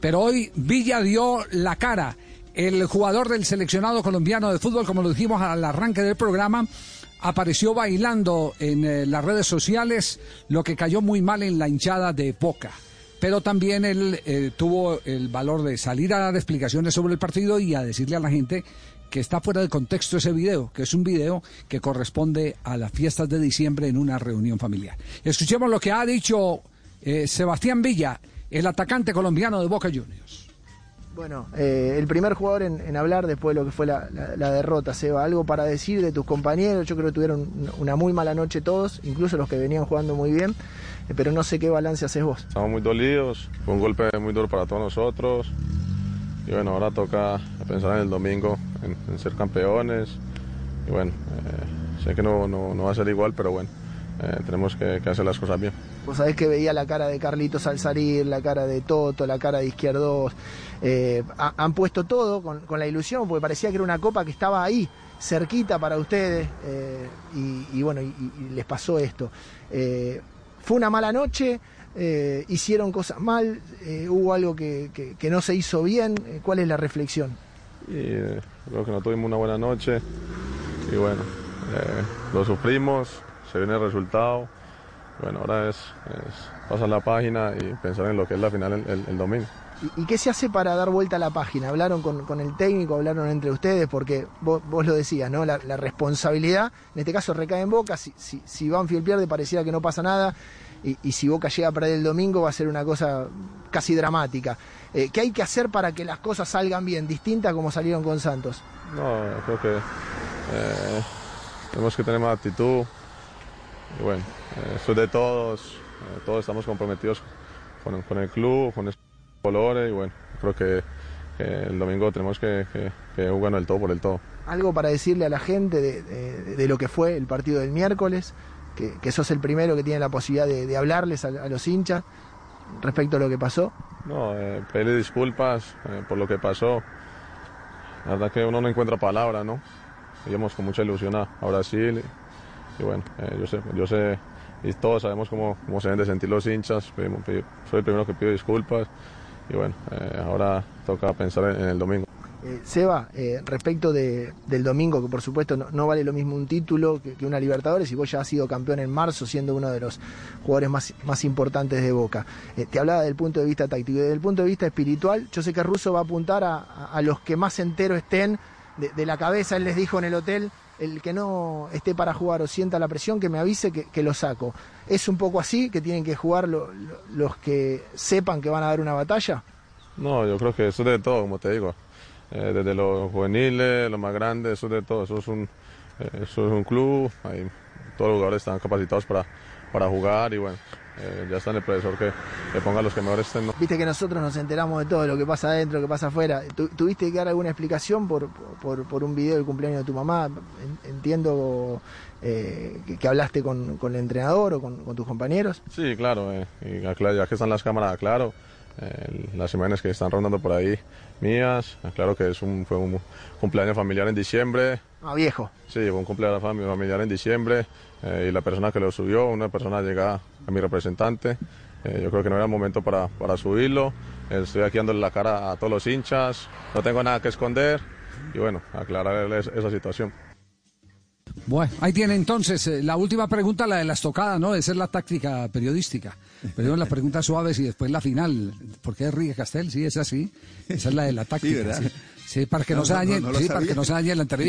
Pero hoy Villa dio la cara. El jugador del seleccionado colombiano de fútbol, como lo dijimos al arranque del programa, apareció bailando en eh, las redes sociales, lo que cayó muy mal en la hinchada de Boca. Pero también él eh, tuvo el valor de salir a dar explicaciones sobre el partido y a decirle a la gente que está fuera de contexto ese video, que es un video que corresponde a las fiestas de diciembre en una reunión familiar. Escuchemos lo que ha dicho eh, Sebastián Villa, el atacante colombiano de Boca Juniors. Bueno, eh, el primer jugador en, hablar después de lo que fue la, derrota, Seba, algo para decir de tus compañeros, yo creo que tuvieron una muy mala noche todos, incluso los que venían jugando muy bien, eh, pero no sé qué balance haces vos. Estamos muy dolidos, fue un golpe muy duro para todos nosotros, y bueno, ahora toca pensar en el domingo, en, ser campeones, y bueno, eh, sé que no, no, va a ser igual, pero bueno, tenemos que, que hacer las cosas bien. Vos sabés que veía la cara de Carlitos al salir, la cara de Toto, la cara de Izquierdos. Eh, han puesto todo con, la ilusión, porque parecía que era una copa que estaba ahí, cerquita para ustedes. Eh, y, bueno, y, les pasó esto. Eh, fue una mala noche, hicieron cosas mal, hubo algo que, no se hizo bien. ¿Cuál es la reflexión? creo que no tuvimos una buena noche y bueno, lo sufrimos, se viene el resultado bueno, ahora es, pasar la página y pensar en lo que es la final el, domingo. ¿Y, qué se hace para dar vuelta a la página? ¿Hablaron con, el técnico, hablaron entre ustedes? Porque vos, lo decías, ¿no? La, responsabilidad, en este caso, recae en Boca. Si, si, si Banfield pierde, pareciera que no pasa nada. Y, si Boca llega a perder el domingo, va a ser una cosa casi dramática. Eh, ¿Qué hay que hacer para que las cosas salgan bien, distintas como salieron con Santos? No, creo que eh, tenemos que tener más actitud, y bueno, eh, eso es de todos, eh, todos estamos comprometidos con, con, el club, con estos colores y bueno, creo que, el domingo tenemos que, que, jugar el todo por el todo. ¿Algo para decirle a la gente de, de, lo que fue el partido del miércoles? Que, que, sos el primero que tiene la posibilidad de, hablarles a, los hinchas respecto a lo que pasó. No, eh, pedirle disculpas eh, por lo que pasó. La verdad que uno no encuentra palabras, ¿no? Íbamos con mucha ilusión a Brasil y bueno, eh, yo sé, yo sé y todos sabemos cómo, cómo se deben de sentir los hinchas, soy el primero que pido disculpas y bueno, eh, ahora toca pensar en, el domingo. Eh, Seba, respecto de, del domingo, que por supuesto no, vale lo mismo un título que, una Libertadores, y vos ya has sido campeón en marzo, siendo uno de los jugadores más, más importantes de Boca. te hablaba del punto de vista táctico y desde el punto de vista espiritual, yo sé que Russo va a apuntar a, a, los que más enteros estén de la cabeza, él les dijo en el hotel, el que no esté para jugar o sienta la presión, que me avise que, lo saco. ¿Es un poco así, que tienen que jugar los que sepan que van a dar una batalla? No, yo creo que eso es de todo, como te digo. Eh, desde los juveniles, los más grandes, eso es de todo. Eso es un, eh, eso es un club, ahí, todos los jugadores están capacitados para, para jugar y bueno, eh, ya está en el profesor que, que, ponga los que mejor estén. Viste que nosotros nos enteramos de todo lo que pasa adentro, lo que pasa afuera. ¿Tuviste que dar alguna explicación por, por, un video del cumpleaños de tu mamá? Entiendo eh, que, hablaste con, con, el entrenador o con, tus compañeros. Sí, claro, eh, y ya que están las cámaras, claro. Las imágenes que están rondando por ahí mías, claro que es un, fue un cumpleaños familiar en diciembre. Ah, viejo. Sí, fue un cumpleaños familiar en diciembre y la persona que lo subió, una persona llegada a mi representante. Eh, yo creo que no era el momento para, para subirlo. Estoy aquí dándole la cara a todos los hinchas. No tengo nada que esconder. Y bueno, aclararles esa situación. Bueno, ahí tiene entonces eh, la última pregunta, la de las tocadas, ¿no? Esa es la táctica periodística. Pero las preguntas suaves y después la final. ¿Por qué Enrique Castel? Sí, es así. Esa es la de la táctica. Sí, para que no, se dañe, sí, para que no se dañe la entrevista.